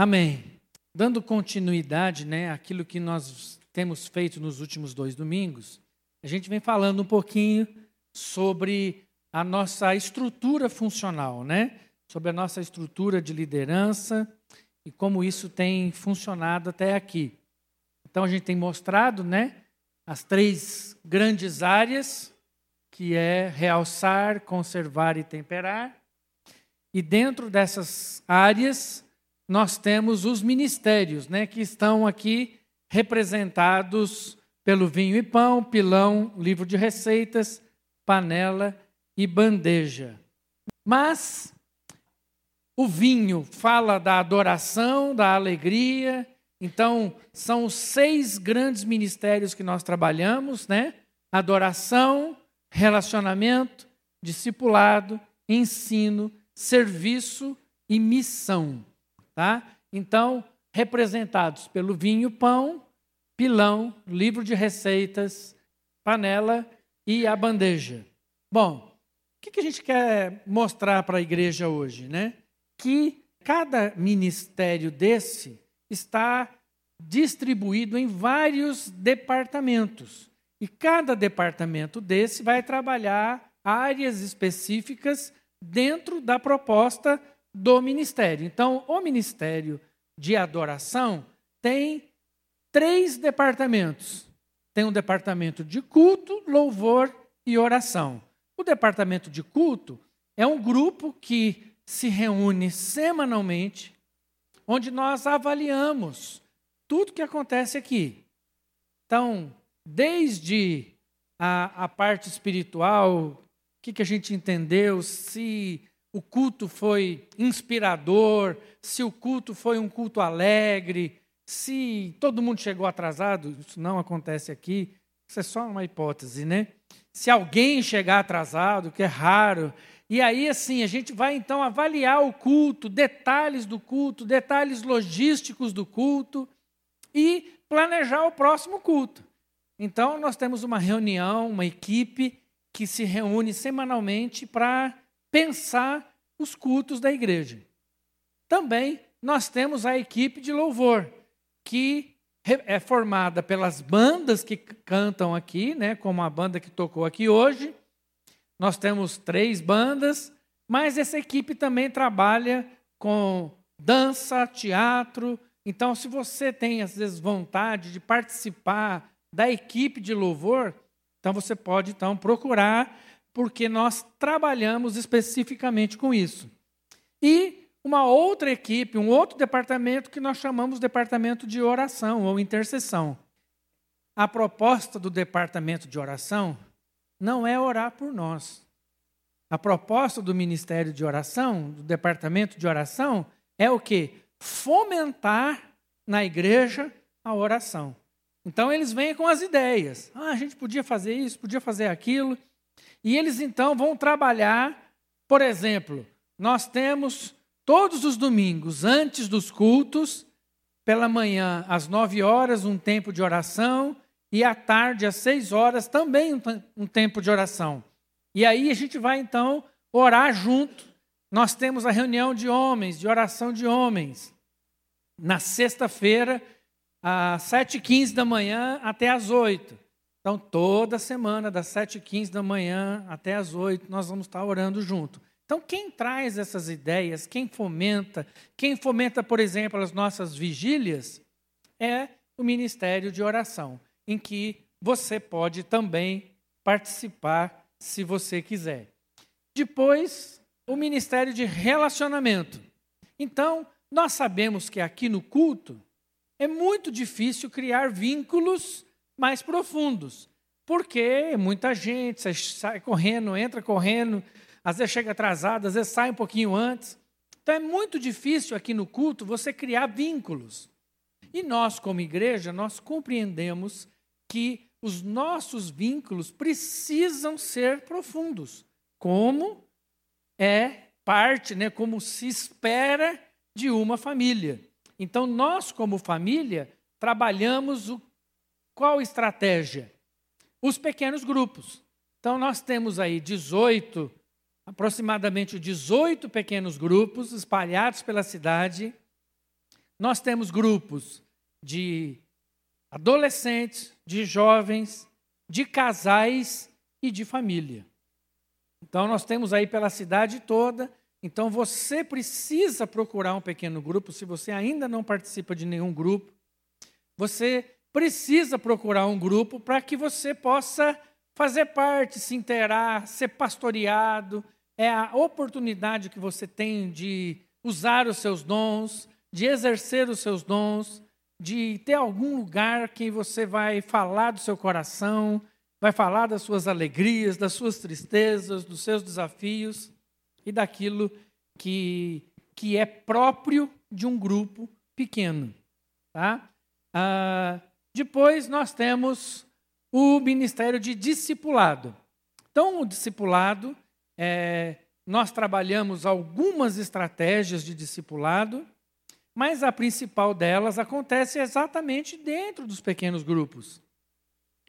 Amém. Dando continuidade, né, àquilo que nós temos feito nos últimos dois domingos, a gente vem falando um pouquinho sobre a nossa estrutura funcional, né? Sobre a nossa estrutura de liderança e como isso tem funcionado até aqui. Então a gente tem mostrado, né, as três grandes áreas, que é realçar, conservar e temperar. E dentro dessas áreas, nós temos os ministérios, né, que estão aqui representados pelo vinho e pão, pilão, livro de receitas, panela e bandeja. Mas o vinho fala da adoração, da alegria. Então, são os seis grandes ministérios que nós trabalhamos, né? Adoração, relacionamento, discipulado, ensino, serviço e missão tá? Então, representados pelo vinho, pão, pilão, livro de receitas, panela e a bandeja. Bom, o que a gente quer mostrar para a igreja hoje, né? Que cada ministério desse está distribuído em vários departamentos. E cada departamento desse vai trabalhar áreas específicas dentro da proposta do ministério. Então, o ministério de adoração tem três departamentos. Tem um departamento de culto, louvor e oração. O departamento de culto é um grupo que se reúne semanalmente, onde nós avaliamos tudo que acontece aqui. Então, desde a, a parte espiritual, o que, que a gente entendeu, se o culto foi inspirador, se o culto foi um culto alegre, se todo mundo chegou atrasado, isso não acontece aqui, isso é só uma hipótese, né? Se alguém chegar atrasado, que é raro, e aí assim, a gente vai então avaliar o culto, detalhes do culto, detalhes logísticos do culto e planejar o próximo culto. Então, nós temos uma reunião, uma equipe que se reúne semanalmente para pensar os cultos da igreja. Também nós temos a equipe de louvor, que é formada pelas bandas que cantam aqui, né, como a banda que tocou aqui hoje. Nós temos três bandas, mas essa equipe também trabalha com dança, teatro. Então, se você tem, às vezes, vontade de participar da equipe de louvor, então você pode então procurar porque nós trabalhamos especificamente com isso. E uma outra equipe, um outro departamento que nós chamamos de departamento de oração ou intercessão. A proposta do departamento de oração não é orar por nós. A proposta do ministério de oração, do departamento de oração, é o que? Fomentar na igreja a oração. Então eles vêm com as ideias. Ah, a gente podia fazer isso, podia fazer aquilo. E eles então vão trabalhar, por exemplo, nós temos todos os domingos, antes dos cultos, pela manhã às nove horas, um tempo de oração, e à tarde às seis horas também um tempo de oração. E aí a gente vai então orar junto. Nós temos a reunião de homens, de oração de homens, na sexta-feira, às sete e quinze da manhã até às oito. Então, toda semana, das 7h15 da manhã até as 8 nós vamos estar orando junto. Então, quem traz essas ideias, quem fomenta, quem fomenta, por exemplo, as nossas vigílias, é o Ministério de Oração, em que você pode também participar se você quiser. Depois, o Ministério de Relacionamento. Então, nós sabemos que aqui no culto é muito difícil criar vínculos mais profundos. Porque muita gente você sai correndo, entra correndo, às vezes chega atrasado, às vezes sai um pouquinho antes. Então é muito difícil aqui no culto você criar vínculos. E nós, como igreja, nós compreendemos que os nossos vínculos precisam ser profundos, como é parte, né, como se espera de uma família. Então nós, como família, trabalhamos o qual estratégia? Os pequenos grupos. Então, nós temos aí 18, aproximadamente 18 pequenos grupos espalhados pela cidade. nós temos grupos de adolescentes, de jovens, de casais e de família. Então, nós temos aí pela cidade toda. Então, você precisa procurar um pequeno grupo. Se você ainda não participa de nenhum grupo, você precisa procurar um grupo para que você possa fazer parte, se inteirar, ser pastoreado. É a oportunidade que você tem de usar os seus dons, de exercer os seus dons, de ter algum lugar que você vai falar do seu coração, vai falar das suas alegrias, das suas tristezas, dos seus desafios e daquilo que, que é próprio de um grupo pequeno. Tá? Ah, depois nós temos o ministério de discipulado. Então, o discipulado, é, nós trabalhamos algumas estratégias de discipulado, mas a principal delas acontece exatamente dentro dos pequenos grupos,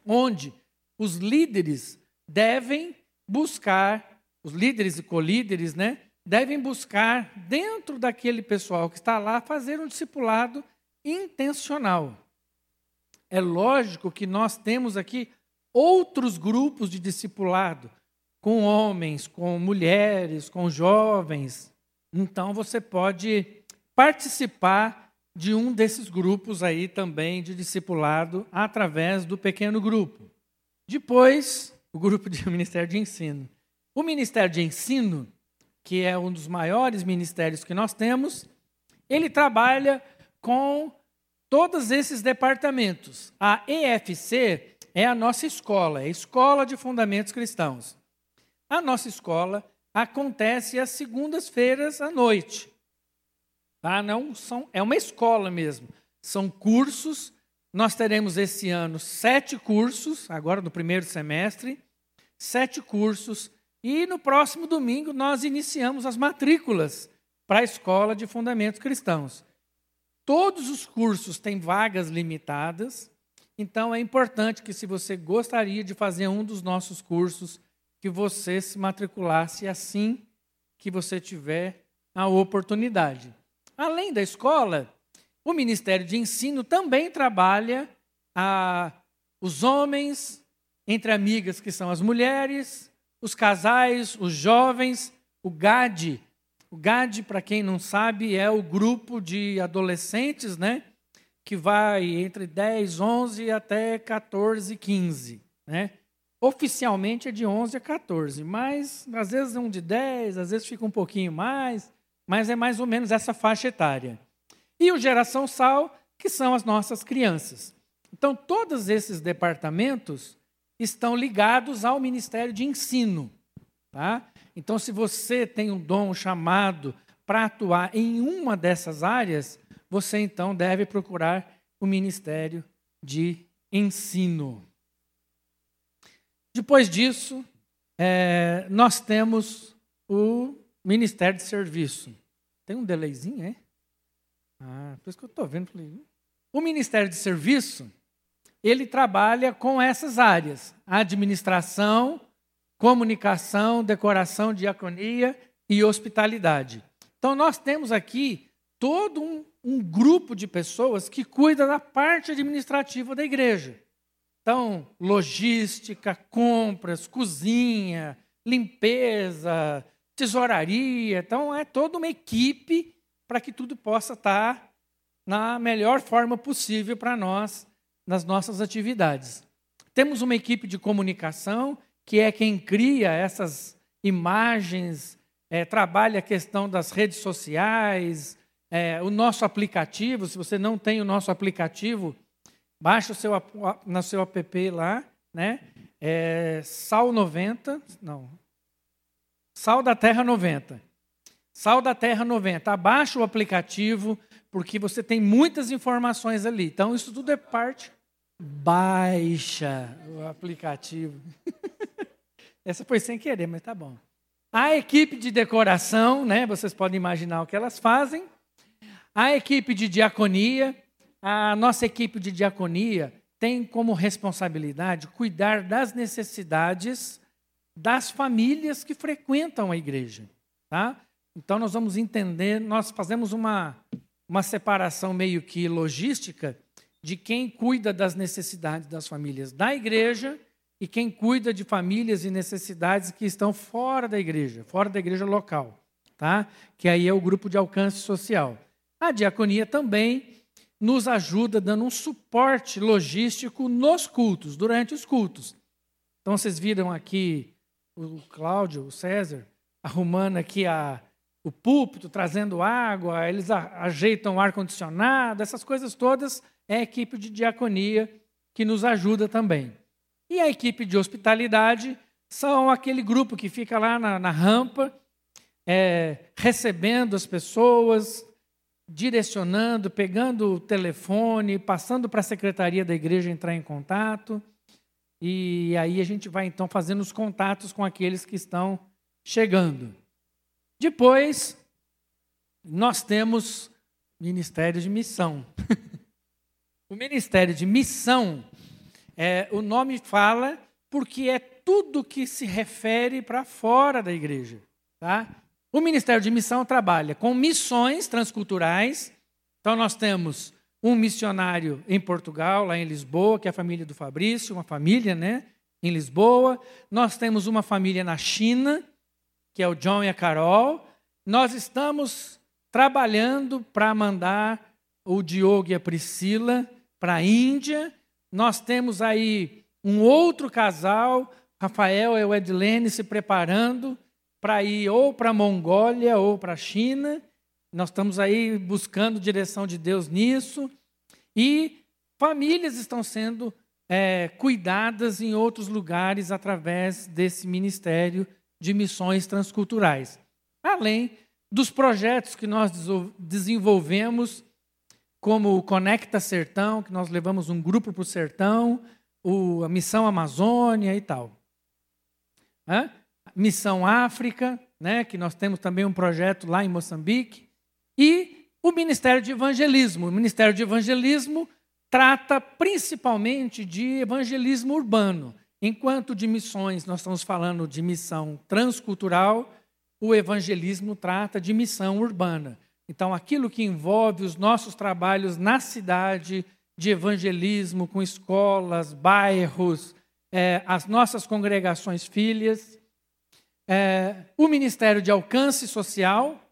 onde os líderes devem buscar, os líderes e colíderes, né, devem buscar dentro daquele pessoal que está lá fazer um discipulado intencional. É lógico que nós temos aqui outros grupos de discipulado, com homens, com mulheres, com jovens. Então você pode participar de um desses grupos aí também de discipulado através do pequeno grupo. Depois, o grupo de Ministério de Ensino. O Ministério de Ensino, que é um dos maiores ministérios que nós temos, ele trabalha com todos esses departamentos. A EFC é a nossa escola, é a Escola de Fundamentos Cristãos. A nossa escola acontece às segundas-feiras à noite. Tá? Não são, é uma escola mesmo. São cursos. Nós teremos esse ano sete cursos, agora no primeiro semestre, sete cursos. E no próximo domingo nós iniciamos as matrículas para a Escola de Fundamentos Cristãos. Todos os cursos têm vagas limitadas, então é importante que, se você gostaria de fazer um dos nossos cursos, que você se matriculasse assim que você tiver a oportunidade. Além da escola, o Ministério de Ensino também trabalha a, os homens, entre amigas que são as mulheres, os casais, os jovens, o GAD. O GAD, para quem não sabe, é o grupo de adolescentes, né? Que vai entre 10, 11 até 14, 15, né? Oficialmente é de 11 a 14, mas às vezes é um de 10, às vezes fica um pouquinho mais mas é mais ou menos essa faixa etária. E o Geração Sal, que são as nossas crianças. Então, todos esses departamentos estão ligados ao Ministério de Ensino. Tá? Então, se você tem um dom chamado para atuar em uma dessas áreas, você então deve procurar o Ministério de Ensino. Depois disso, é, nós temos o Ministério de Serviço. Tem um delayzinho, é? Ah, por isso que eu estou vendo. Hum. O Ministério de Serviço, ele trabalha com essas áreas: administração, comunicação, decoração, diaconia e hospitalidade. Então, nós temos aqui todo um, um grupo de pessoas que cuida da parte administrativa da igreja. Então, logística, compras, cozinha, limpeza, tesouraria. Então, é toda uma equipe para que tudo possa estar na melhor forma possível para nós, nas nossas atividades. Temos uma equipe de comunicação, que é quem cria essas imagens, é, trabalha a questão das redes sociais, é, o nosso aplicativo. Se você não tem o nosso aplicativo, baixa o seu, no seu app lá, né? É, Sal 90, não, Sal da Terra 90. Sal da Terra 90. Abaixa o aplicativo, porque você tem muitas informações ali. Então, isso tudo é parte. Baixa o aplicativo. Essa foi sem querer, mas tá bom. A equipe de decoração, né? Vocês podem imaginar o que elas fazem. A equipe de diaconia, a nossa equipe de diaconia tem como responsabilidade cuidar das necessidades das famílias que frequentam a igreja. Tá? Então, nós vamos entender, nós fazemos uma, uma separação meio que logística de quem cuida das necessidades das famílias da igreja e quem cuida de famílias e necessidades que estão fora da igreja, fora da igreja local, tá? Que aí é o grupo de alcance social. A diaconia também nos ajuda dando um suporte logístico nos cultos, durante os cultos. Então vocês viram aqui o Cláudio, o César, arrumando aqui a, o púlpito, trazendo água, eles ajeitam o ar-condicionado, essas coisas todas é a equipe de diaconia que nos ajuda também. E a equipe de hospitalidade são aquele grupo que fica lá na, na rampa, é, recebendo as pessoas, direcionando, pegando o telefone, passando para a secretaria da igreja entrar em contato. E aí a gente vai então fazendo os contatos com aqueles que estão chegando. Depois, nós temos Ministério de Missão. o Ministério de Missão é, o nome fala porque é tudo que se refere para fora da igreja. Tá? O Ministério de Missão trabalha com missões transculturais. Então, nós temos um missionário em Portugal, lá em Lisboa, que é a família do Fabrício, uma família né, em Lisboa. Nós temos uma família na China, que é o John e a Carol. Nós estamos trabalhando para mandar o Diogo e a Priscila para a Índia nós temos aí um outro casal, Rafael e o Edilene, se preparando para ir ou para a Mongólia ou para a China. Nós estamos aí buscando direção de Deus nisso. E famílias estão sendo é, cuidadas em outros lugares através desse ministério de missões transculturais. Além dos projetos que nós desenvolvemos como o Conecta Sertão, que nós levamos um grupo para o sertão, a Missão Amazônia e tal. Hã? Missão África, né, que nós temos também um projeto lá em Moçambique. E o Ministério de Evangelismo. O Ministério de Evangelismo trata principalmente de evangelismo urbano. Enquanto de missões nós estamos falando de missão transcultural, o evangelismo trata de missão urbana. Então, aquilo que envolve os nossos trabalhos na cidade, de evangelismo, com escolas, bairros, é, as nossas congregações filhas, é, o Ministério de Alcance Social,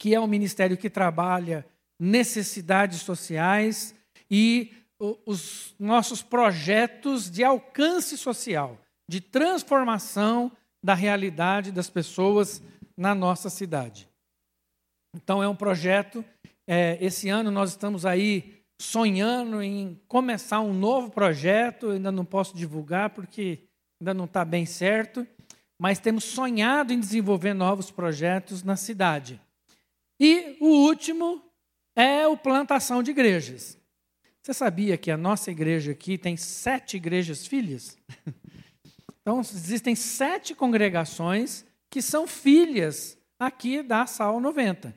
que é um ministério que trabalha necessidades sociais e os nossos projetos de alcance social, de transformação da realidade das pessoas na nossa cidade. Então, é um projeto. É, esse ano nós estamos aí sonhando em começar um novo projeto. ainda não posso divulgar porque ainda não está bem certo, mas temos sonhado em desenvolver novos projetos na cidade. E o último é o plantação de igrejas. Você sabia que a nossa igreja aqui tem sete igrejas filhas? Então, existem sete congregações que são filhas aqui da Sal 90.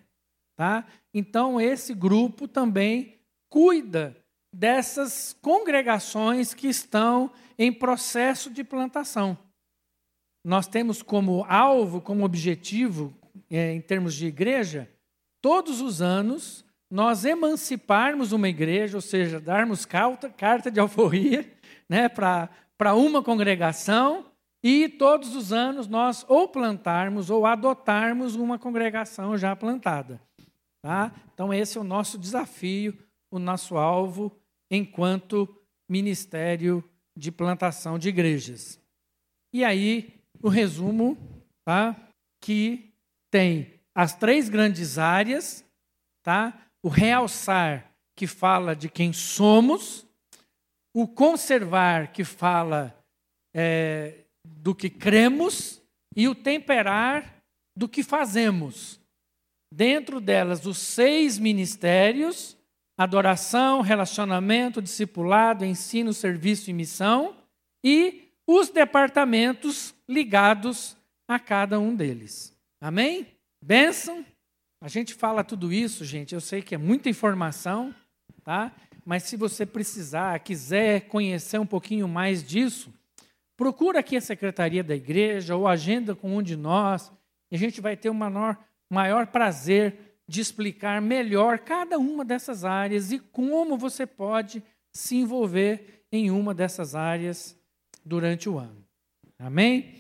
Tá? Então, esse grupo também cuida dessas congregações que estão em processo de plantação. Nós temos como alvo, como objetivo, é, em termos de igreja, todos os anos nós emanciparmos uma igreja, ou seja, darmos carta, carta de alforria né, para uma congregação e todos os anos nós ou plantarmos ou adotarmos uma congregação já plantada. Tá? Então, esse é o nosso desafio, o nosso alvo, enquanto ministério de plantação de igrejas. E aí, o resumo, tá? que tem as três grandes áreas, tá? o realçar, que fala de quem somos, o conservar, que fala é, do que cremos, e o temperar do que fazemos dentro delas os seis ministérios: adoração, relacionamento, discipulado, ensino, serviço e missão, e os departamentos ligados a cada um deles. Amém? Bênção? A gente fala tudo isso, gente, eu sei que é muita informação, tá? Mas se você precisar, quiser conhecer um pouquinho mais disso, procura aqui a secretaria da igreja ou agenda com um de nós, e a gente vai ter uma maior maior prazer de explicar melhor cada uma dessas áreas e como você pode se envolver em uma dessas áreas durante o ano. Amém?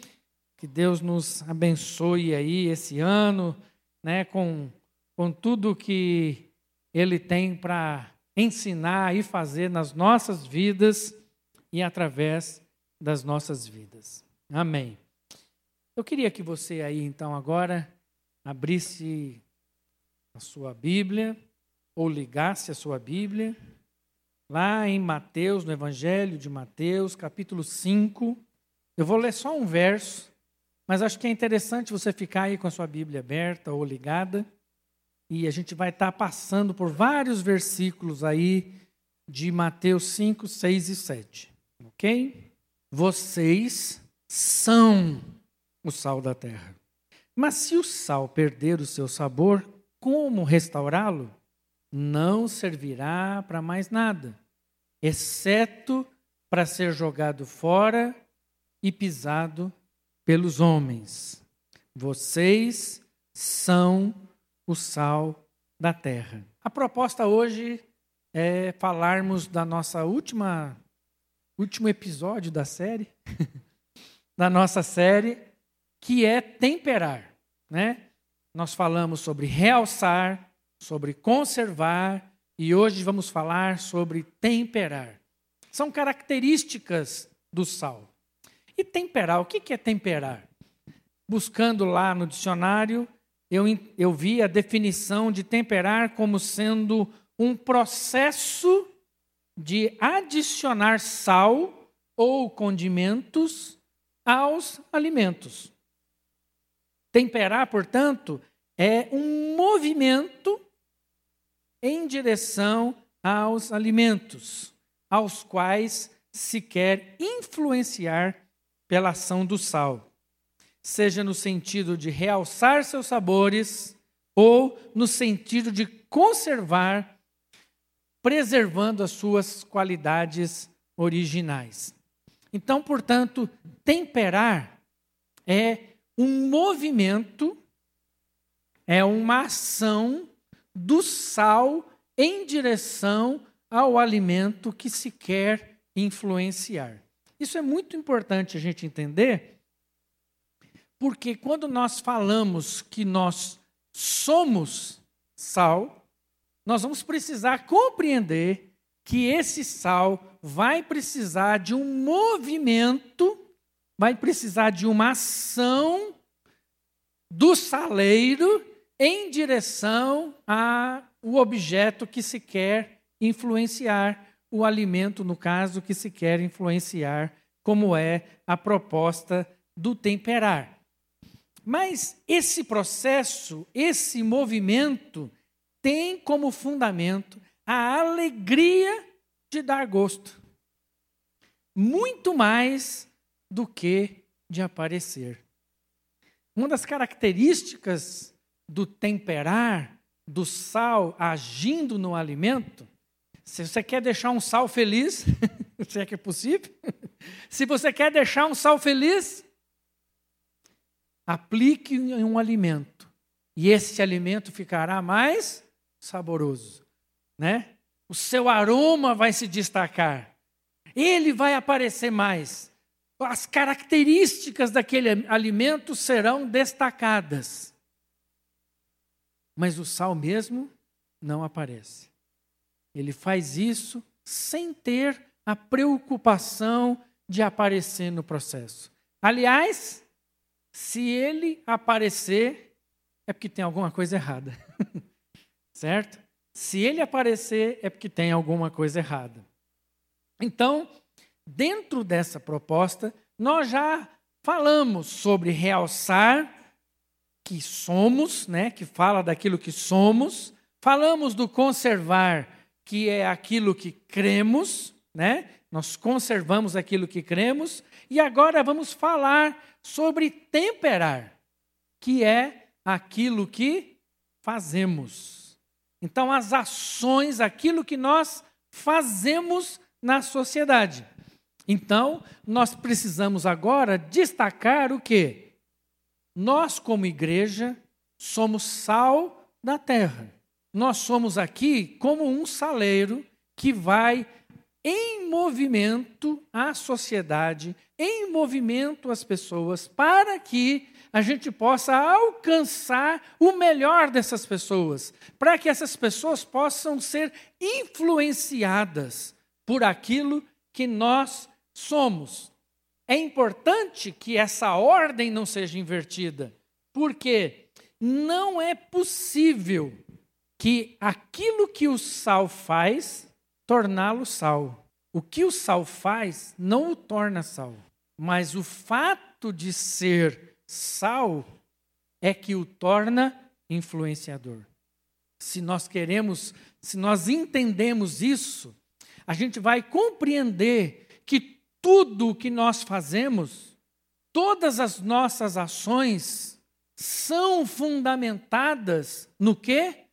Que Deus nos abençoe aí esse ano, né, com, com tudo que Ele tem para ensinar e fazer nas nossas vidas e através das nossas vidas. Amém. Eu queria que você aí, então, agora abrisse a sua Bíblia ou ligasse a sua Bíblia lá em Mateus, no Evangelho de Mateus, capítulo 5. Eu vou ler só um verso, mas acho que é interessante você ficar aí com a sua Bíblia aberta ou ligada. E a gente vai estar passando por vários versículos aí de Mateus 5, 6 e 7. Ok? Vocês são o sal da terra. Mas se o sal perder o seu sabor, como restaurá-lo? Não servirá para mais nada, exceto para ser jogado fora e pisado pelos homens. Vocês são o sal da terra. A proposta hoje é falarmos da nossa última último episódio da série, da nossa série, que é temperar, né? nós falamos sobre realçar, sobre conservar e hoje vamos falar sobre temperar. São características do sal. E temperar, o que é temperar? Buscando lá no dicionário, eu, eu vi a definição de temperar como sendo um processo de adicionar sal ou condimentos aos alimentos. Temperar, portanto, é um movimento em direção aos alimentos, aos quais se quer influenciar pela ação do sal, seja no sentido de realçar seus sabores ou no sentido de conservar, preservando as suas qualidades originais. Então, portanto, temperar é um movimento, é uma ação do sal em direção ao alimento que se quer influenciar. Isso é muito importante a gente entender, porque quando nós falamos que nós somos sal, nós vamos precisar compreender que esse sal vai precisar de um movimento vai precisar de uma ação do saleiro em direção ao objeto que se quer influenciar, o alimento, no caso, que se quer influenciar, como é a proposta do temperar. Mas esse processo, esse movimento, tem como fundamento a alegria de dar gosto. Muito mais do que de aparecer. Uma das características do temperar, do sal agindo no alimento, se você quer deixar um sal feliz, se é que é possível, se você quer deixar um sal feliz, aplique em um alimento e esse alimento ficará mais saboroso, né? O seu aroma vai se destacar, ele vai aparecer mais as características daquele alimento serão destacadas. Mas o sal mesmo não aparece. Ele faz isso sem ter a preocupação de aparecer no processo. Aliás, se ele aparecer, é porque tem alguma coisa errada. certo? Se ele aparecer, é porque tem alguma coisa errada. Então, Dentro dessa proposta, nós já falamos sobre realçar que somos, né, que fala daquilo que somos, falamos do conservar, que é aquilo que cremos, né? Nós conservamos aquilo que cremos, e agora vamos falar sobre temperar, que é aquilo que fazemos. Então, as ações, aquilo que nós fazemos na sociedade. Então, nós precisamos agora destacar o que? Nós, como igreja, somos sal da terra. Nós somos aqui como um saleiro que vai em movimento a sociedade, em movimento as pessoas, para que a gente possa alcançar o melhor dessas pessoas, para que essas pessoas possam ser influenciadas por aquilo que nós somos. É importante que essa ordem não seja invertida, porque não é possível que aquilo que o sal faz, torná-lo sal. O que o sal faz não o torna sal, mas o fato de ser Sal é que o torna influenciador. Se nós queremos, se nós entendemos isso, a gente vai compreender que tudo o que nós fazemos, todas as nossas ações são fundamentadas no quê?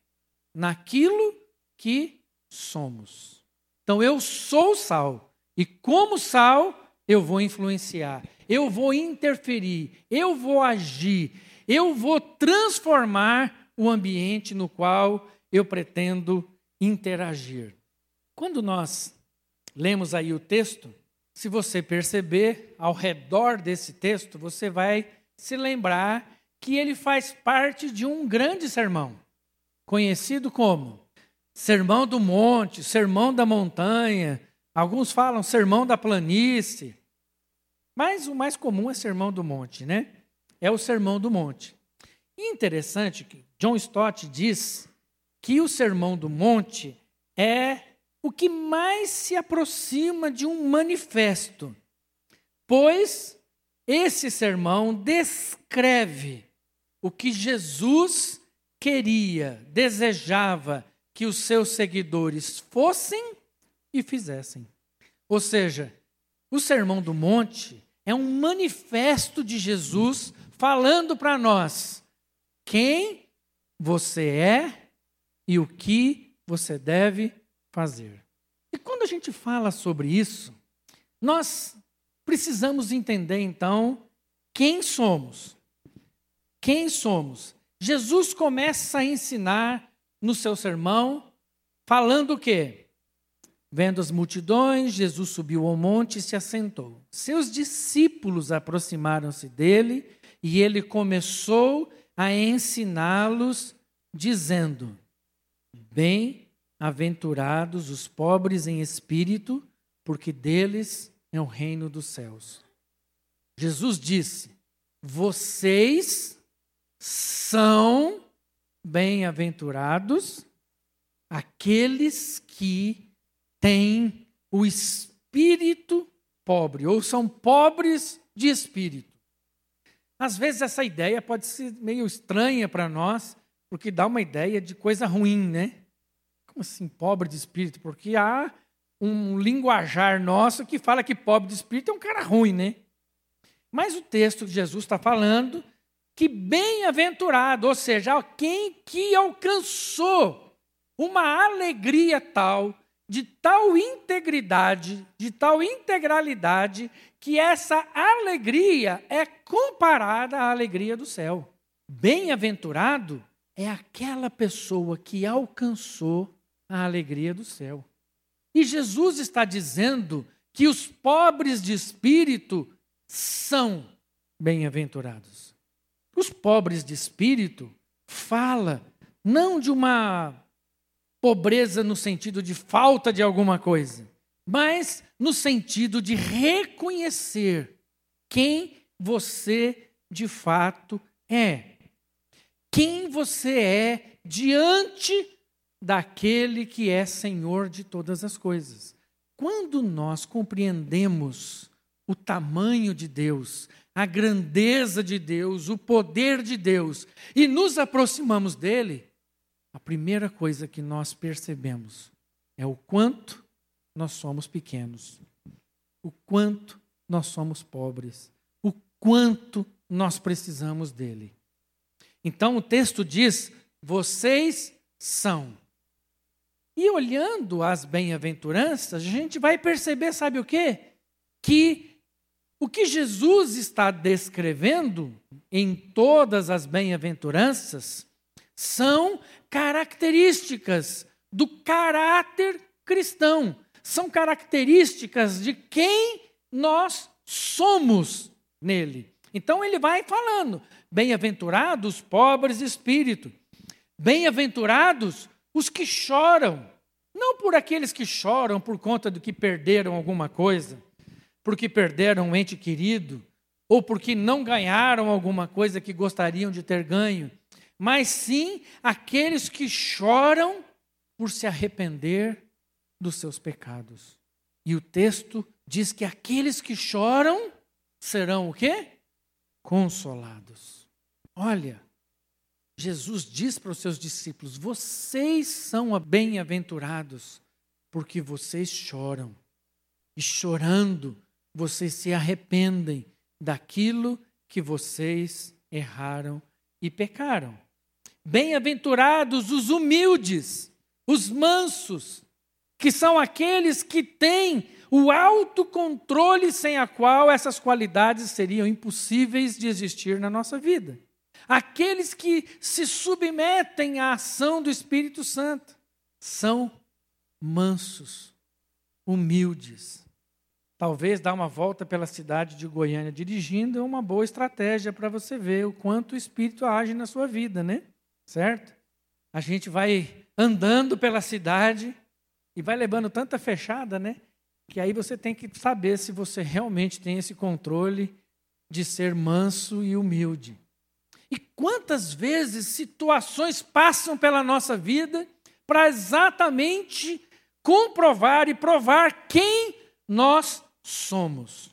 Naquilo que somos. Então eu sou sal e como sal eu vou influenciar eu vou interferir, eu vou agir, eu vou transformar o ambiente no qual eu pretendo interagir. Quando nós lemos aí o texto, se você perceber ao redor desse texto, você vai se lembrar que ele faz parte de um grande sermão, conhecido como Sermão do Monte, Sermão da Montanha, alguns falam Sermão da Planície. Mas o mais comum é Sermão do Monte, né? É o Sermão do Monte. Interessante que John Stott diz que o Sermão do Monte é o que mais se aproxima de um manifesto, pois esse sermão descreve o que Jesus queria, desejava que os seus seguidores fossem e fizessem. Ou seja, o Sermão do Monte é um manifesto de Jesus falando para nós quem você é e o que você deve fazer. E quando a gente fala sobre isso, nós precisamos entender então quem somos. Quem somos? Jesus começa a ensinar no seu sermão falando o quê? Vendo as multidões, Jesus subiu ao monte e se assentou. Seus discípulos aproximaram-se dele e ele começou a ensiná-los, dizendo: Bem-aventurados os pobres em espírito, porque deles é o reino dos céus. Jesus disse: Vocês são bem-aventurados aqueles que têm o espírito pobre, ou são pobres de espírito. Às vezes essa ideia pode ser meio estranha para nós, porque dá uma ideia de coisa ruim, né? Como assim, pobre de espírito? Porque há um linguajar nosso que fala que pobre de espírito é um cara ruim, né? Mas o texto de Jesus está falando que bem-aventurado, ou seja, quem que alcançou uma alegria tal de tal integridade, de tal integralidade, que essa alegria é comparada à alegria do céu. Bem-aventurado é aquela pessoa que alcançou a alegria do céu. E Jesus está dizendo que os pobres de espírito são bem-aventurados. Os pobres de espírito fala não de uma pobreza no sentido de falta de alguma coisa, mas no sentido de reconhecer quem você de fato é. Quem você é diante daquele que é Senhor de todas as coisas. Quando nós compreendemos o tamanho de Deus, a grandeza de Deus, o poder de Deus e nos aproximamos dele, a primeira coisa que nós percebemos é o quanto nós somos pequenos, o quanto nós somos pobres, o quanto nós precisamos dele. Então o texto diz: vocês são. E olhando as bem-aventuranças, a gente vai perceber, sabe o quê? Que o que Jesus está descrevendo em todas as bem-aventuranças são características do caráter cristão, são características de quem nós somos nele. Então ele vai falando: bem-aventurados os pobres de espírito, bem-aventurados os que choram, não por aqueles que choram por conta do que perderam alguma coisa, porque perderam um ente querido, ou porque não ganharam alguma coisa que gostariam de ter ganho, mas sim aqueles que choram por se arrepender dos seus pecados. E o texto diz que aqueles que choram serão o quê? Consolados. Olha, Jesus diz para os seus discípulos: vocês são bem-aventurados, porque vocês choram. E chorando, vocês se arrependem daquilo que vocês erraram e pecaram. Bem-aventurados os humildes, os mansos, que são aqueles que têm o autocontrole sem a qual essas qualidades seriam impossíveis de existir na nossa vida. Aqueles que se submetem à ação do Espírito Santo são mansos, humildes, Talvez dar uma volta pela cidade de Goiânia dirigindo é uma boa estratégia para você ver o quanto o Espírito age na sua vida, né? Certo? A gente vai andando pela cidade e vai levando tanta fechada, né? Que aí você tem que saber se você realmente tem esse controle de ser manso e humilde. E quantas vezes situações passam pela nossa vida para exatamente comprovar e provar quem nós somos.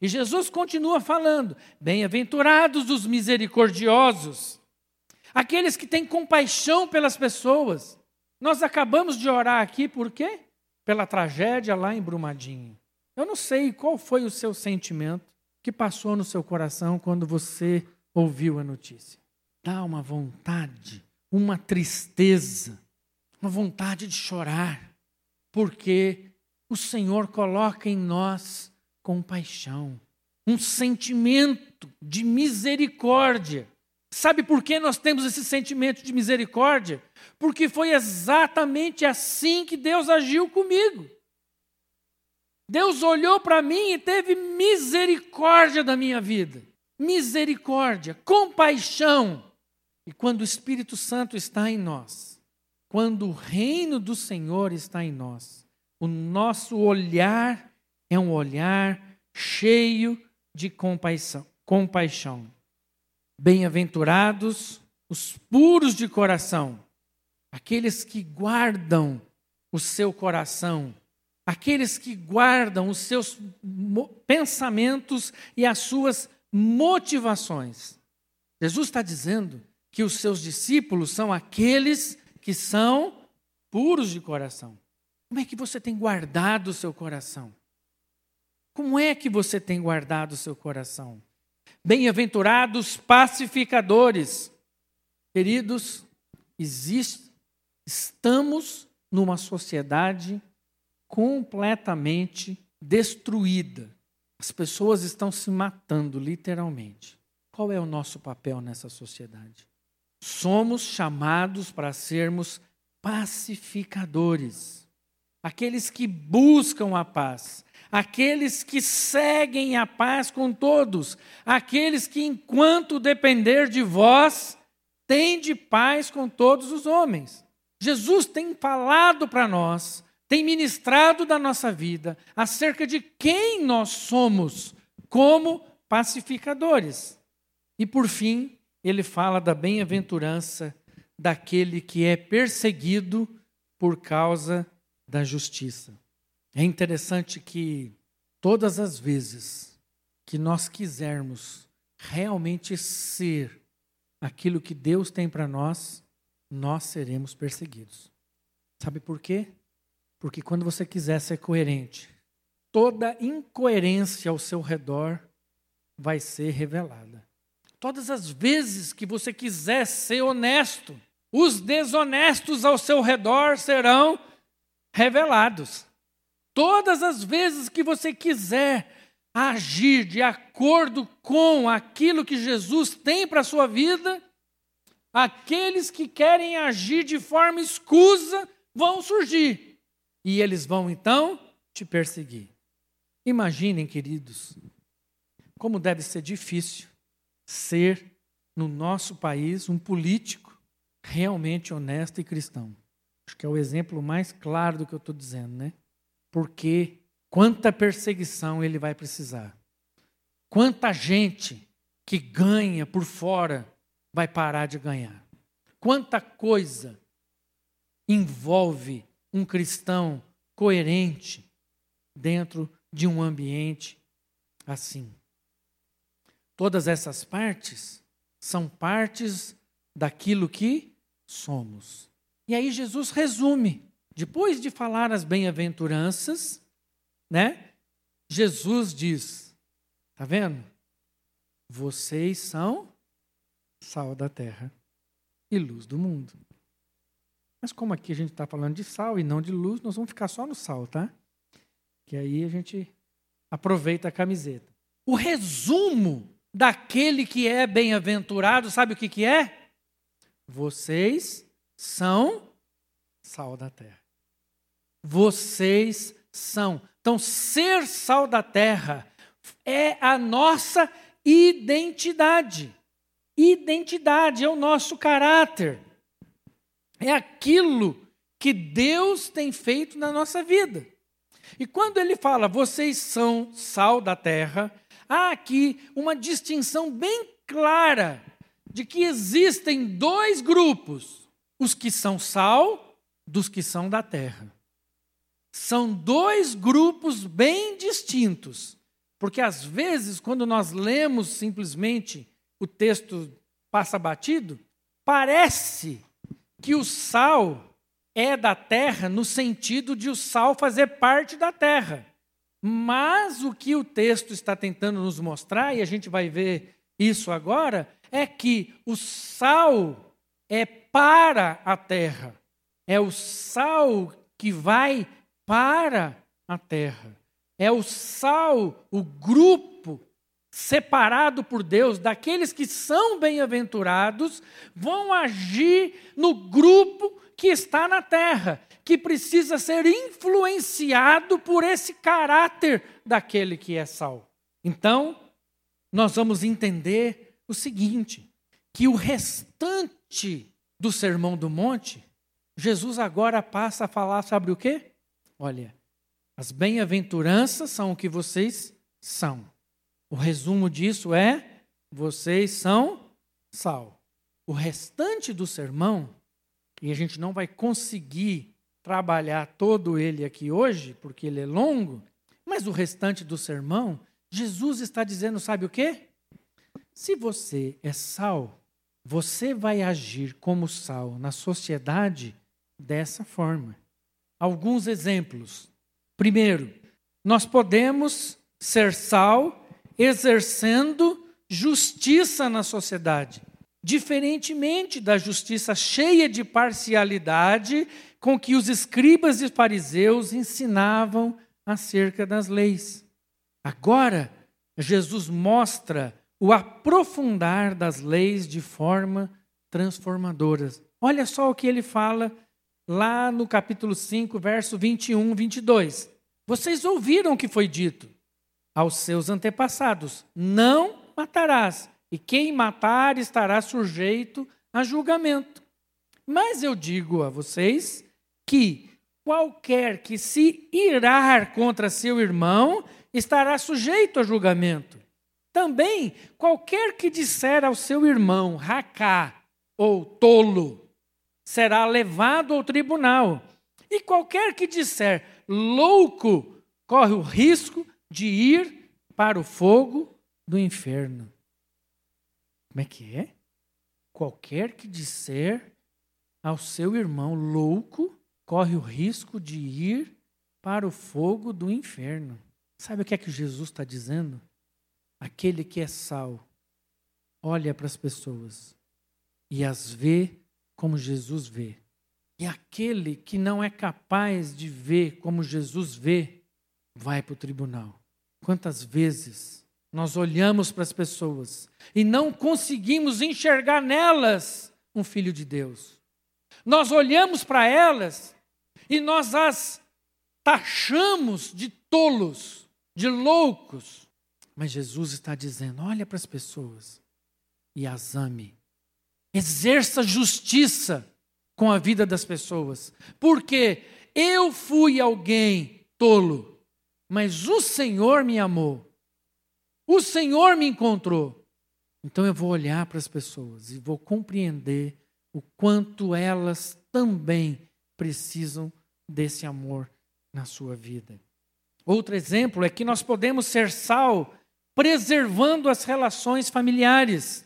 E Jesus continua falando: bem-aventurados os misericordiosos, aqueles que têm compaixão pelas pessoas. Nós acabamos de orar aqui por quê? Pela tragédia lá em Brumadinho. Eu não sei qual foi o seu sentimento que passou no seu coração quando você ouviu a notícia. Dá uma vontade, uma tristeza, uma vontade de chorar, porque o Senhor coloca em nós compaixão, um sentimento de misericórdia. Sabe por que nós temos esse sentimento de misericórdia? Porque foi exatamente assim que Deus agiu comigo. Deus olhou para mim e teve misericórdia da minha vida. Misericórdia, compaixão. E quando o Espírito Santo está em nós, quando o reino do Senhor está em nós, o nosso olhar é um olhar cheio de compaixão. compaixão. Bem-aventurados os puros de coração, aqueles que guardam o seu coração, aqueles que guardam os seus pensamentos e as suas motivações. Jesus está dizendo que os seus discípulos são aqueles que são puros de coração. Como é que você tem guardado o seu coração? Como é que você tem guardado o seu coração? Bem-aventurados pacificadores. Queridos, existe, estamos numa sociedade completamente destruída. As pessoas estão se matando, literalmente. Qual é o nosso papel nessa sociedade? Somos chamados para sermos pacificadores aqueles que buscam a paz, aqueles que seguem a paz com todos, aqueles que, enquanto depender de vós, têm de paz com todos os homens. Jesus tem falado para nós, tem ministrado da nossa vida acerca de quem nós somos como pacificadores. E por fim, ele fala da bem-aventurança daquele que é perseguido por causa da justiça. É interessante que todas as vezes que nós quisermos realmente ser aquilo que Deus tem para nós, nós seremos perseguidos. Sabe por quê? Porque quando você quiser ser coerente, toda incoerência ao seu redor vai ser revelada. Todas as vezes que você quiser ser honesto, os desonestos ao seu redor serão revelados. Todas as vezes que você quiser agir de acordo com aquilo que Jesus tem para a sua vida, aqueles que querem agir de forma escusa vão surgir. E eles vão então te perseguir. Imaginem, queridos, como deve ser difícil ser, no nosso país, um político realmente honesto e cristão. Acho que é o exemplo mais claro do que eu estou dizendo, né? Porque quanta perseguição ele vai precisar. Quanta gente que ganha por fora vai parar de ganhar. Quanta coisa envolve um cristão coerente dentro de um ambiente assim. Todas essas partes são partes daquilo que somos. E aí Jesus resume, depois de falar as bem-aventuranças, né? Jesus diz: Tá vendo? Vocês são sal da terra e luz do mundo. Mas como aqui a gente está falando de sal e não de luz, nós vamos ficar só no sal, tá? Que aí a gente aproveita a camiseta. O resumo daquele que é bem-aventurado, sabe o que, que é? Vocês são sal da terra. Vocês são. Então, ser sal da terra é a nossa identidade. Identidade é o nosso caráter. É aquilo que Deus tem feito na nossa vida. E quando ele fala, vocês são sal da terra, há aqui uma distinção bem clara de que existem dois grupos: os que são sal dos que são da terra. São dois grupos bem distintos. Porque às vezes, quando nós lemos simplesmente o texto passa batido, parece que o sal é da terra no sentido de o sal fazer parte da terra. Mas o que o texto está tentando nos mostrar, e a gente vai ver isso agora, é que o sal é para a terra. É o sal que vai para a terra. É o sal, o grupo separado por Deus, daqueles que são bem-aventurados, vão agir no grupo que está na terra, que precisa ser influenciado por esse caráter daquele que é sal. Então, nós vamos entender o seguinte: que o restante do Sermão do Monte, Jesus agora passa a falar sobre o quê? Olha, as bem-aventuranças são o que vocês são. O resumo disso é: vocês são sal. O restante do sermão, e a gente não vai conseguir trabalhar todo ele aqui hoje, porque ele é longo, mas o restante do sermão, Jesus está dizendo: sabe o quê? Se você é sal, você vai agir como sal na sociedade dessa forma. Alguns exemplos. Primeiro, nós podemos ser sal exercendo justiça na sociedade, diferentemente da justiça cheia de parcialidade com que os escribas e fariseus ensinavam acerca das leis. Agora, Jesus mostra o aprofundar das leis de forma transformadora. Olha só o que ele fala lá no capítulo 5, verso 21, 22. Vocês ouviram o que foi dito aos seus antepassados: Não matarás, e quem matar estará sujeito a julgamento. Mas eu digo a vocês que qualquer que se irar contra seu irmão estará sujeito a julgamento. Também qualquer que disser ao seu irmão racá ou tolo será levado ao tribunal. E qualquer que disser louco corre o risco de ir para o fogo do inferno. Como é que é? Qualquer que disser ao seu irmão louco corre o risco de ir para o fogo do inferno. Sabe o que é que Jesus está dizendo? Aquele que é sal olha para as pessoas e as vê como Jesus vê. E aquele que não é capaz de ver como Jesus vê, vai para o tribunal. Quantas vezes nós olhamos para as pessoas e não conseguimos enxergar nelas um filho de Deus. Nós olhamos para elas e nós as taxamos de tolos, de loucos. Mas Jesus está dizendo: olha para as pessoas e as ame. Exerça justiça com a vida das pessoas. Porque eu fui alguém tolo, mas o Senhor me amou. O Senhor me encontrou. Então eu vou olhar para as pessoas e vou compreender o quanto elas também precisam desse amor na sua vida. Outro exemplo é que nós podemos ser sal preservando as relações familiares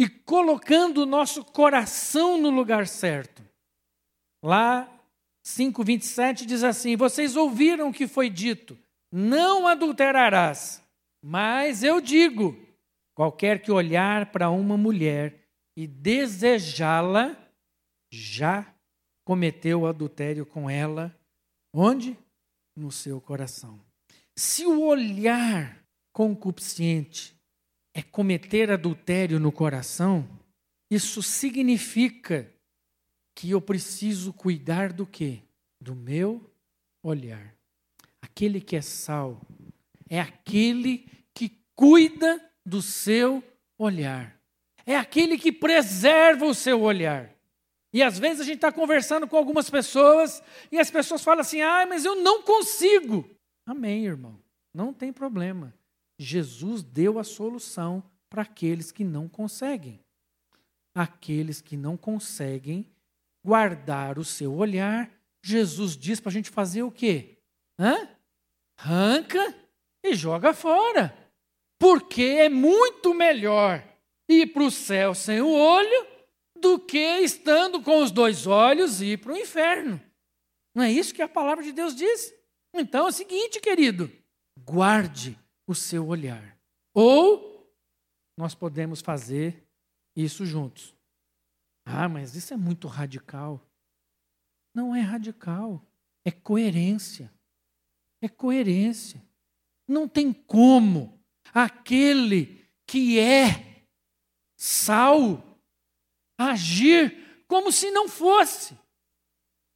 e colocando o nosso coração no lugar certo. Lá 5:27 diz assim: Vocês ouviram o que foi dito: Não adulterarás. Mas eu digo: qualquer que olhar para uma mulher e desejá-la, já cometeu adultério com ela. Onde? No seu coração. Se o olhar concupiscente é cometer adultério no coração, isso significa que eu preciso cuidar do quê? Do meu olhar. Aquele que é sal é aquele que cuida do seu olhar é aquele que preserva o seu olhar. E às vezes a gente está conversando com algumas pessoas e as pessoas falam assim: ah, mas eu não consigo. Amém, irmão. Não tem problema. Jesus deu a solução para aqueles que não conseguem. Aqueles que não conseguem guardar o seu olhar, Jesus diz para a gente fazer o quê? Hã? Arranca e joga fora. Porque é muito melhor ir para o céu sem o olho do que estando com os dois olhos ir para o inferno. Não é isso que a palavra de Deus diz? Então é o seguinte, querido, guarde o seu olhar. Ou nós podemos fazer isso juntos. Ah, mas isso é muito radical. Não é radical, é coerência. É coerência. Não tem como aquele que é Sal agir como se não fosse,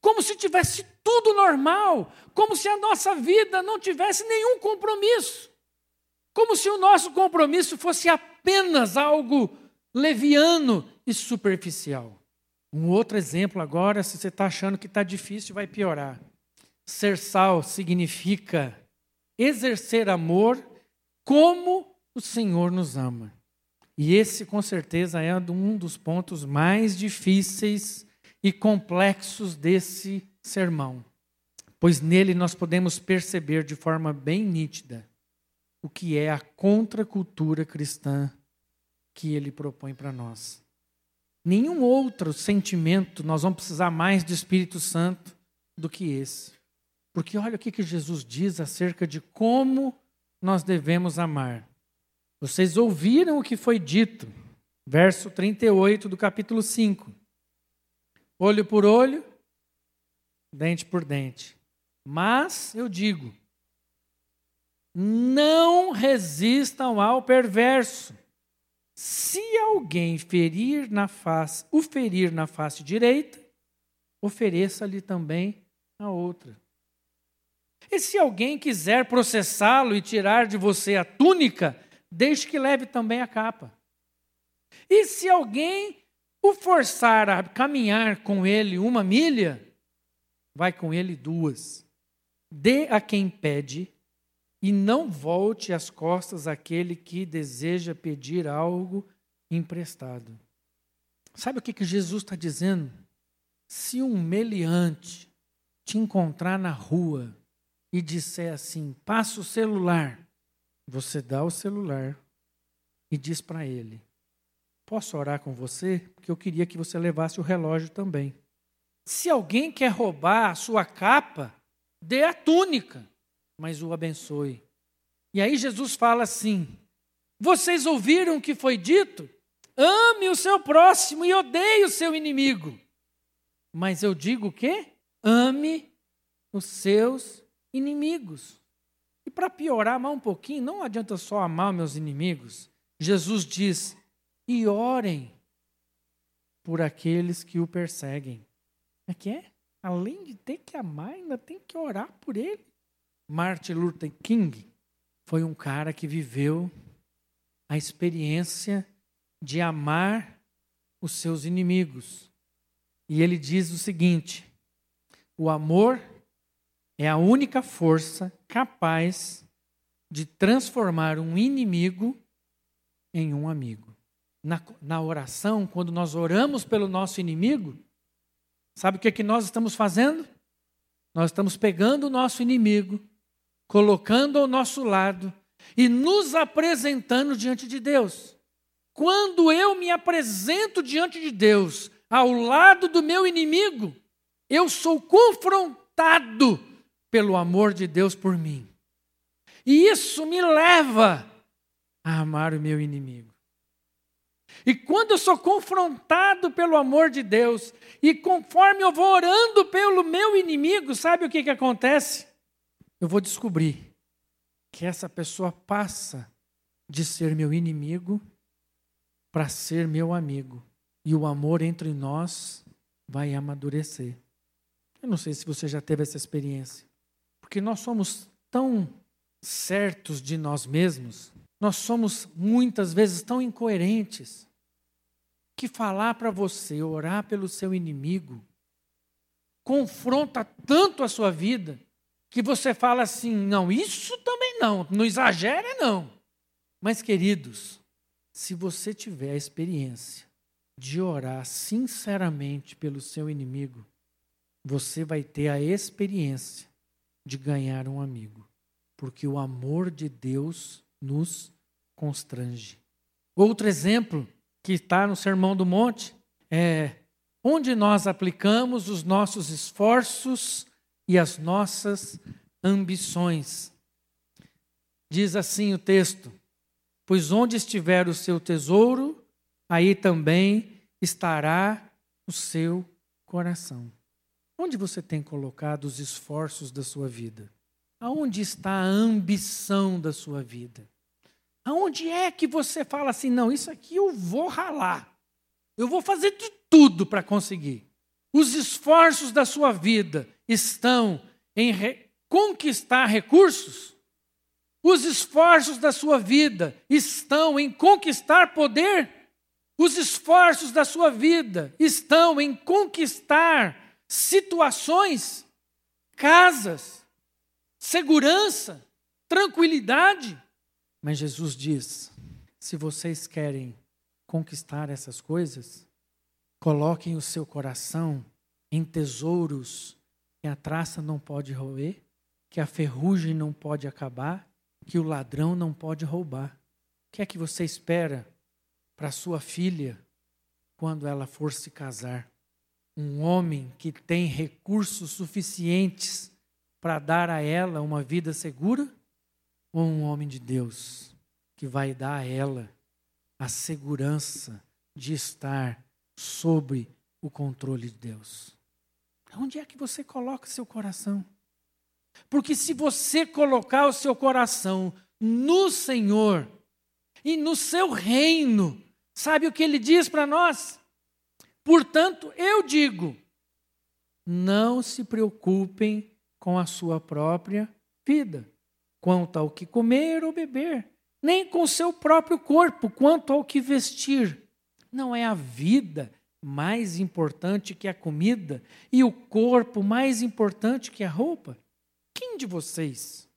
como se tivesse tudo normal, como se a nossa vida não tivesse nenhum compromisso, como se o nosso compromisso fosse apenas algo leviano e superficial. Um outro exemplo agora, se você está achando que está difícil, vai piorar. Ser sal significa exercer amor como o Senhor nos ama. E esse, com certeza, é um dos pontos mais difíceis e complexos desse sermão, pois nele nós podemos perceber de forma bem nítida o que é a contracultura cristã que ele propõe para nós. Nenhum outro sentimento nós vamos precisar mais do Espírito Santo do que esse. Porque olha o que, que Jesus diz acerca de como nós devemos amar. Vocês ouviram o que foi dito, verso 38 do capítulo 5. Olho por olho, dente por dente. Mas eu digo: não resistam ao perverso. Se alguém ferir na face, o ferir na face direita, ofereça-lhe também a outra. E se alguém quiser processá-lo e tirar de você a túnica, deixe que leve também a capa. E se alguém o forçar a caminhar com ele uma milha, vai com ele duas. Dê a quem pede e não volte as costas àquele que deseja pedir algo emprestado. Sabe o que, que Jesus está dizendo? Se um meliante te encontrar na rua e disser assim: passa o celular, você dá o celular e diz para ele: Posso orar com você? Porque eu queria que você levasse o relógio também. Se alguém quer roubar a sua capa, dê a túnica, mas o abençoe. E aí Jesus fala assim: Vocês ouviram o que foi dito? Ame o seu próximo e odeie o seu inimigo. Mas eu digo o quê? Ame os seus inimigos. E para piorar mais um pouquinho, não adianta só amar meus inimigos. Jesus diz: e orem por aqueles que o perseguem. É que é? Além de ter que amar, ainda tem que orar por ele. Martin Luther King foi um cara que viveu a experiência de amar os seus inimigos. E ele diz o seguinte: o amor é a única força capaz de transformar um inimigo em um amigo. Na, na oração, quando nós oramos pelo nosso inimigo, sabe o que, é que nós estamos fazendo? Nós estamos pegando o nosso inimigo, colocando ao nosso lado e nos apresentando diante de Deus. Quando eu me apresento diante de Deus, ao lado do meu inimigo, eu sou confrontado pelo amor de Deus por mim. E isso me leva a amar o meu inimigo. E quando eu sou confrontado pelo amor de Deus, e conforme eu vou orando pelo meu inimigo, sabe o que, que acontece? Eu vou descobrir que essa pessoa passa de ser meu inimigo para ser meu amigo. E o amor entre nós vai amadurecer. Eu não sei se você já teve essa experiência. Porque nós somos tão certos de nós mesmos, nós somos muitas vezes tão incoerentes, que falar para você, orar pelo seu inimigo, confronta tanto a sua vida, que você fala assim: não, isso também não, não exagera, não. Mas, queridos, se você tiver a experiência de orar sinceramente pelo seu inimigo, você vai ter a experiência de ganhar um amigo, porque o amor de Deus nos constrange. Outro exemplo que está no Sermão do Monte é onde nós aplicamos os nossos esforços e as nossas ambições. Diz assim o texto: Pois onde estiver o seu tesouro, aí também estará o seu coração. Onde você tem colocado os esforços da sua vida? Aonde está a ambição da sua vida? Aonde é que você fala assim, não, isso aqui eu vou ralar. Eu vou fazer de tudo para conseguir. Os esforços da sua vida estão em re conquistar recursos? Os esforços da sua vida estão em conquistar poder? Os esforços da sua vida estão em conquistar situações, casas, segurança, tranquilidade? Mas Jesus diz: se vocês querem conquistar essas coisas, coloquem o seu coração em tesouros que a traça não pode roer, que a ferrugem não pode acabar que o ladrão não pode roubar. O que é que você espera para sua filha quando ela for se casar? Um homem que tem recursos suficientes para dar a ela uma vida segura? Ou um homem de Deus que vai dar a ela a segurança de estar sob o controle de Deus? Onde é que você coloca seu coração? Porque se você colocar o seu coração no Senhor e no seu reino, sabe o que ele diz para nós? Portanto, eu digo: não se preocupem com a sua própria vida, quanto ao que comer ou beber, nem com o seu próprio corpo, quanto ao que vestir. Não é a vida mais importante que a comida e o corpo mais importante que a roupa? Quem de vocês,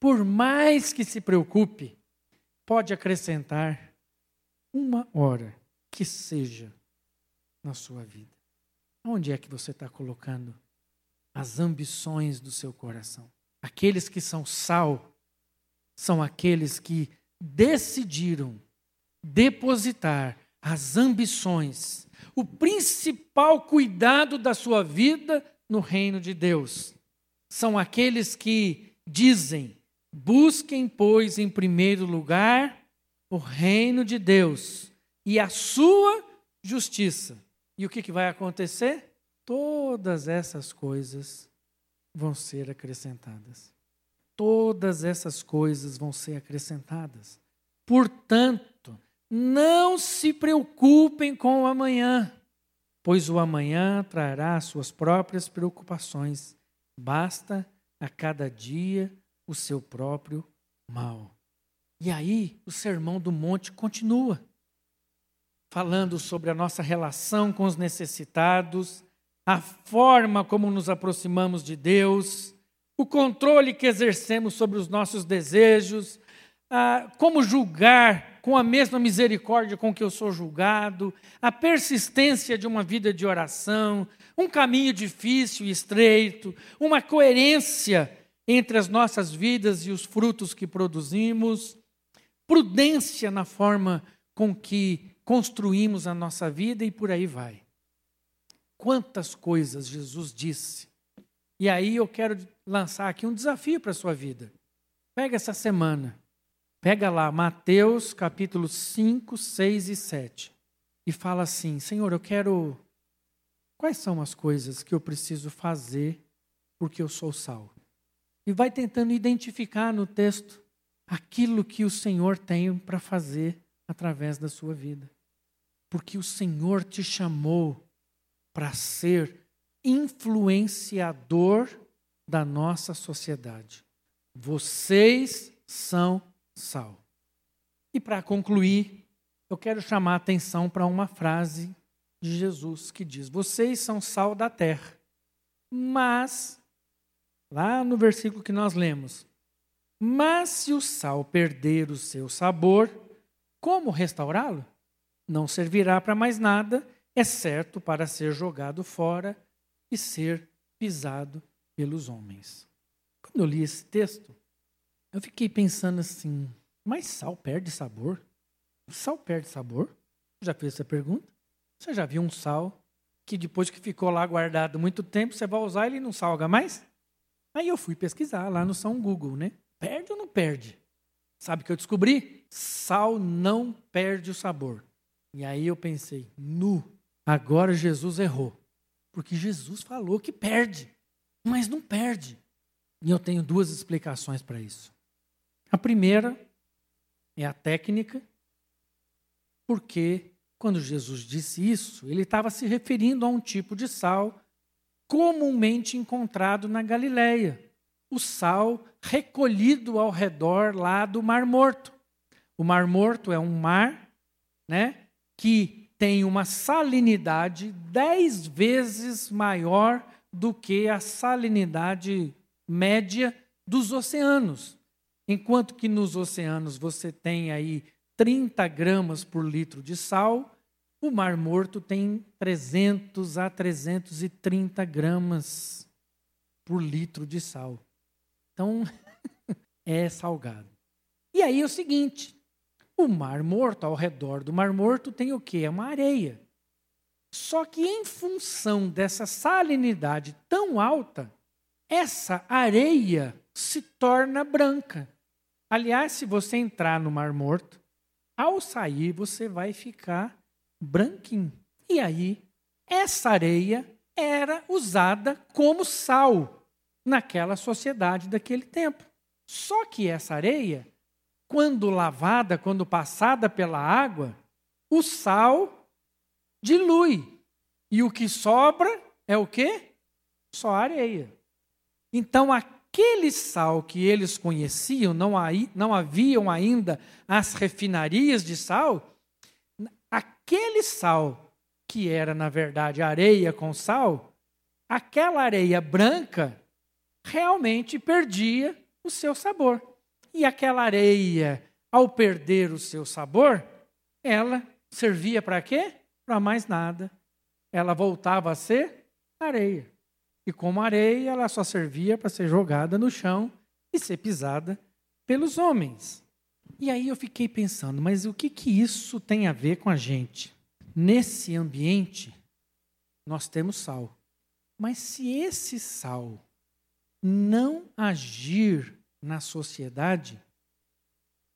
por mais que se preocupe, pode acrescentar uma hora que seja na sua vida? Onde é que você está colocando as ambições do seu coração? Aqueles que são sal são aqueles que decidiram depositar as ambições, o principal cuidado da sua vida no reino de Deus são aqueles que dizem: busquem, pois, em primeiro lugar o reino de Deus e a sua justiça. E o que, que vai acontecer? Todas essas coisas vão ser acrescentadas. Todas essas coisas vão ser acrescentadas. Portanto, Não se preocupem com o amanhã, pois o amanhã trará suas próprias preocupações. Basta a cada dia o seu próprio mal. E aí, o Sermão do Monte continua, falando sobre a nossa relação com os necessitados, a forma como nos aproximamos de Deus, o controle que exercemos sobre os nossos desejos, como julgar com a mesma misericórdia com que eu sou julgado, a persistência de uma vida de oração, um caminho difícil e estreito, uma coerência entre as nossas vidas e os frutos que produzimos, prudência na forma com que construímos a nossa vida e por aí vai. Quantas coisas Jesus disse. E aí eu quero lançar aqui um desafio para a sua vida. Pega essa semana, pega lá Mateus capítulo 5, 6 e 7 e fala assim: Senhor, eu quero. Quais são as coisas que eu preciso fazer porque eu sou sal? E vai tentando identificar no texto aquilo que o Senhor tem para fazer através da sua vida. Porque o Senhor te chamou para ser influenciador da nossa sociedade. Vocês são sal. E para concluir, eu quero chamar a atenção para uma frase de Jesus que diz: Vocês são sal da terra, mas Lá no versículo que nós lemos. Mas se o sal perder o seu sabor, como restaurá-lo? Não servirá para mais nada, exceto para ser jogado fora e ser pisado pelos homens. Quando eu li esse texto, eu fiquei pensando assim: mas sal perde sabor? Sal perde sabor? Já fez essa pergunta? Você já viu um sal que depois que ficou lá guardado muito tempo, você vai usar ele e não salga mais? Aí eu fui pesquisar lá no São Google, né? Perde ou não perde? Sabe o que eu descobri? Sal não perde o sabor. E aí eu pensei, nu, agora Jesus errou. Porque Jesus falou que perde, mas não perde. E eu tenho duas explicações para isso. A primeira é a técnica, porque quando Jesus disse isso, ele estava se referindo a um tipo de sal comumente encontrado na Galileia, o sal recolhido ao redor lá do Mar Morto. O Mar Morto é um mar, né, que tem uma salinidade dez vezes maior do que a salinidade média dos oceanos. Enquanto que nos oceanos você tem aí 30 gramas por litro de sal, o Mar Morto tem 300 a 330 gramas por litro de sal. Então, é salgado. E aí é o seguinte: o Mar Morto, ao redor do Mar Morto, tem o quê? É uma areia. Só que em função dessa salinidade tão alta, essa areia se torna branca. Aliás, se você entrar no Mar Morto, ao sair você vai ficar branquinho. E aí, essa areia era usada como sal naquela sociedade daquele tempo. Só que essa areia, quando lavada, quando passada pela água, o sal dilui. E o que sobra é o quê? Só areia. Então, aquele sal que eles conheciam, não, não haviam ainda as refinarias de sal, aquele sal, que era na verdade areia com sal, aquela areia branca realmente perdia o seu sabor. E aquela areia, ao perder o seu sabor, ela servia para quê? Para mais nada. Ela voltava a ser areia. E como areia, ela só servia para ser jogada no chão e ser pisada pelos homens. E aí eu fiquei pensando, mas o que, que isso tem a ver com a gente? Nesse ambiente, nós temos sal. Mas se esse sal não agir na sociedade,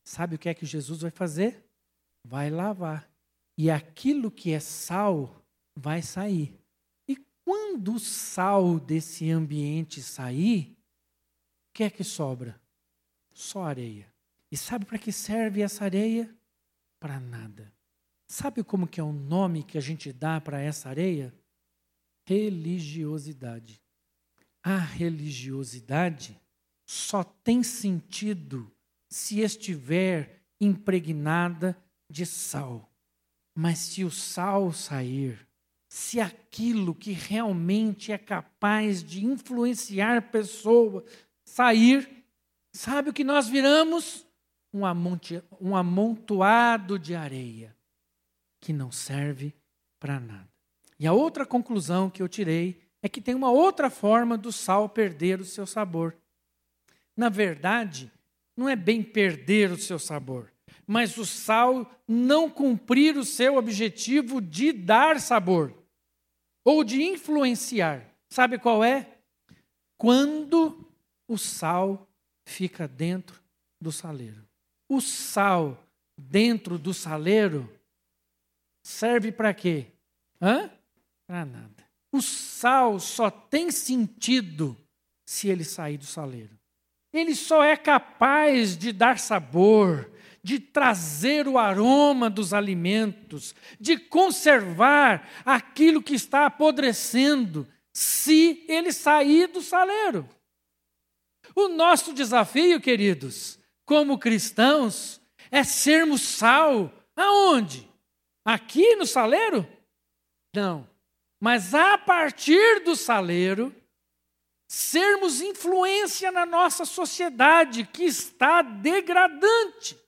sabe o que é que Jesus vai fazer? Vai lavar. E aquilo que é sal vai sair. E quando o sal desse ambiente sair, o que é que sobra? Só areia. E sabe para que serve essa areia? para nada. Sabe como que é o nome que a gente dá para essa areia? Religiosidade. A religiosidade só tem sentido se estiver impregnada de sal. Mas se o sal sair, se aquilo que realmente é capaz de influenciar pessoas sair, sabe o que nós viramos? Um, amonte, um amontoado de areia que não serve para nada. E a outra conclusão que eu tirei é que tem uma outra forma do sal perder o seu sabor. Na verdade, não é bem perder o seu sabor, mas o sal não cumprir o seu objetivo de dar sabor ou de influenciar. Sabe qual é? Quando o sal fica dentro do saleiro. O sal dentro do saleiro serve para quê? Hã? Para nada. O sal só tem sentido se ele sair do saleiro. Ele só é capaz de dar sabor, de trazer o aroma dos alimentos, de conservar aquilo que está apodrecendo, se ele sair do saleiro. O nosso desafio, queridos, como cristãos, é sermos sal. Aonde? Aqui no saleiro? Não. Mas a partir do saleiro, sermos influência na nossa sociedade que está degradante,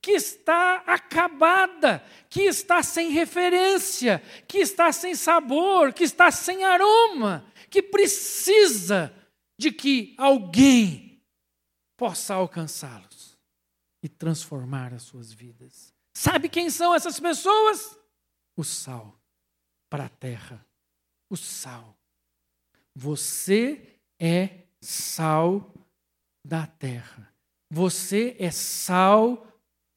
que está acabada, que está sem referência, que está sem sabor, que está sem aroma, que precisa de que alguém possa alcançá-los e transformar as suas vidas. Sabe quem são essas pessoas? O sal para a terra. O sal. Você é sal da terra. Você é sal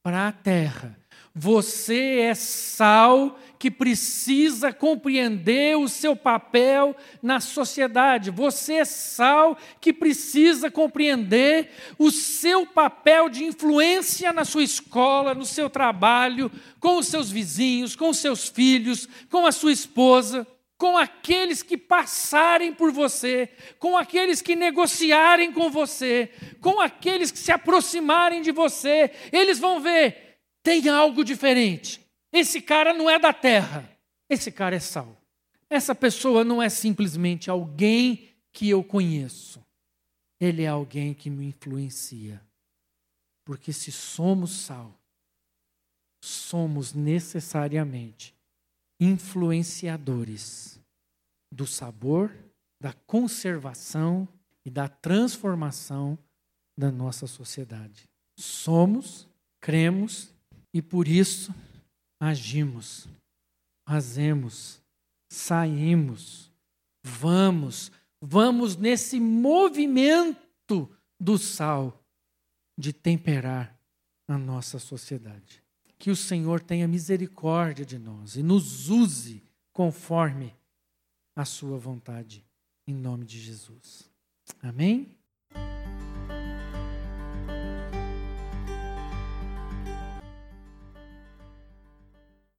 para a terra. Você é sal que precisa compreender o seu papel na sociedade. Você é sal que precisa compreender o seu papel de influência na sua escola, no seu trabalho, com os seus vizinhos, com os seus filhos, com a sua esposa com aqueles que passarem por você, com aqueles que negociarem com você, com aqueles que se aproximarem de você, eles vão ver, tem algo diferente. Esse cara não é da terra, esse cara é sal. Essa pessoa não é simplesmente alguém que eu conheço, ele é alguém que me influencia. Porque se somos sal, somos necessariamente influenciadores do sabor, da conservação e da transformação da nossa sociedade. Somos, cremos e por isso agimos, fazemos, saímos, vamos, vamos nesse movimento do sal de temperar a nossa sociedade que o Senhor tenha misericórdia de nós e nos use conforme a sua vontade, em nome de Jesus. Amém?